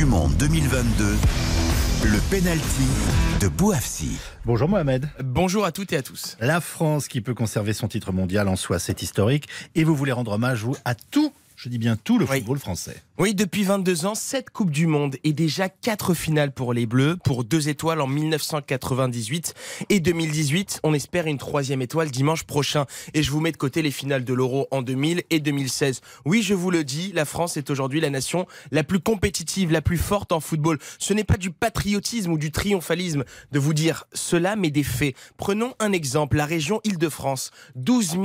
du Monde 2022, le penalty de Bouafsi. Bonjour Mohamed. Bonjour à toutes et à tous. La France qui peut conserver son titre mondial en soi, c'est historique. Et vous voulez rendre hommage, vous, à tout, je dis bien tout, le Oui. football français. Oui, depuis 22 ans, 7 Coupes du Monde et déjà 4 finales pour les Bleus, pour 2 étoiles en 1998 et 2018. On espère une troisième étoile dimanche prochain. Et je vous mets de côté les finales de l'Euro en 2000 et 2016. Oui, je vous le dis, la France est aujourd'hui la nation la plus compétitive, la plus forte en football. Ce n'est pas du patriotisme ou du triomphalisme de vous dire cela, mais des faits. Prenons un exemple, la région Île-de-France. 12 000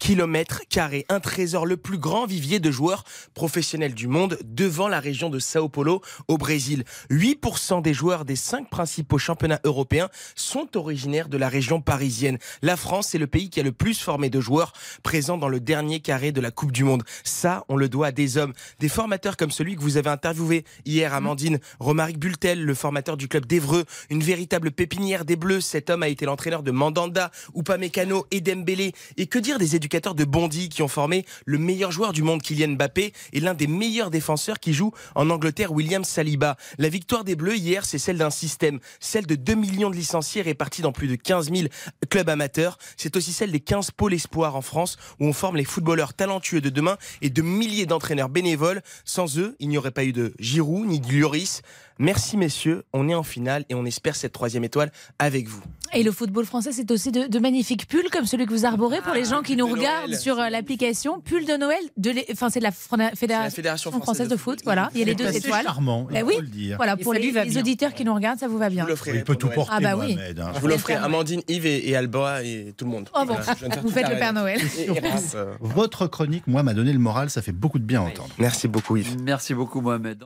kilomètres carrés, un trésor, le plus grand vivier de joueurs professionnels du monde devant la région de Sao Paulo au Brésil. 8% des joueurs des cinq principaux championnats européens sont originaires de la région parisienne. La France est le pays qui a le plus formé de joueurs présents dans le dernier carré de la Coupe du Monde. Ça, on le doit à des hommes, des formateurs comme celui que vous avez interviewé hier, Amandine, Romaric Bultel, le formateur du club d'Evreux, une véritable pépinière des Bleus. Cet homme a été l'entraîneur de Mandanda, Upamecano et Dembélé. Et que dire des éducateurs de Bondy qui ont formé le meilleur joueur du monde, Kylian Mbappé, et l'un des meilleurs défenseurs qui joue en Angleterre, William Saliba. La victoire des Bleus hier, c'est celle d'un système, celle de 2 millions de licenciés répartis dans plus de 15 000 clubs amateurs. C'est aussi celle des 15 pôles espoirs en France où on forme les footballeurs talentueux de demain et de milliers d'entraîneurs bénévoles. Sans eux, il n'y aurait pas eu de Giroud ni de Lloris. Merci messieurs, on est en finale et on espère cette troisième étoile avec vous. Et le football français, c'est aussi de, de magnifiques pulls comme celui que vous arborez pour les gens qui nous de regardent Noël. sur euh, l'application. Pull de Noël, de enfin c'est de la Fron- Fédération, Fédération française de foot. Voilà, il y a les deux C'est étoiles. charmant, il Eh faut oui. dire. Voilà, pour les, auditeurs qui nous regardent, ça vous va bien. Il peut tout porter, Ah bah oui. Mohamed. hein. Je vous Noël. Amandine, Yves et, et Alba et tout le monde. Oh vous faites le Père. Noël. Euh, Votre chronique, moi, m'a donné le moral, ça fait beaucoup de bien à entendre. Merci beaucoup Yves. Merci beaucoup Mohamed.